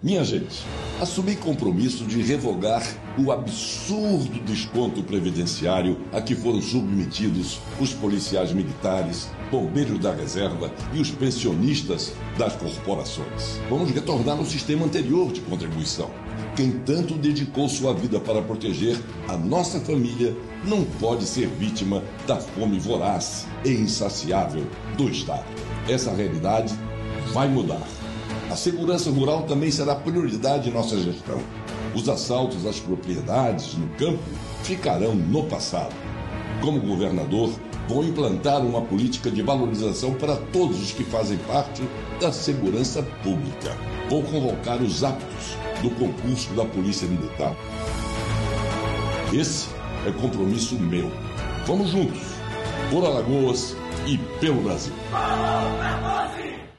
Minha gente, assumi compromisso de revogar o absurdo desconto previdenciário a que foram submetidos os policiais militares, bombeiros da reserva e os pensionistas das corporações. Vamos retornar ao sistema anterior de contribuição. Quem tanto dedicou sua vida para proteger a nossa família não pode ser vítima da fome voraz e insaciável do Estado. Essa realidade vai mudar. A segurança rural também será prioridade em nossa gestão. Os assaltos às propriedades no campo ficarão no passado. Como governador, vou implantar uma política de valorização para todos os que fazem parte da segurança pública. Vou convocar os aptos do concurso da Polícia Militar. Esse é compromisso meu. Vamos juntos, por Alagoas e pelo Brasil.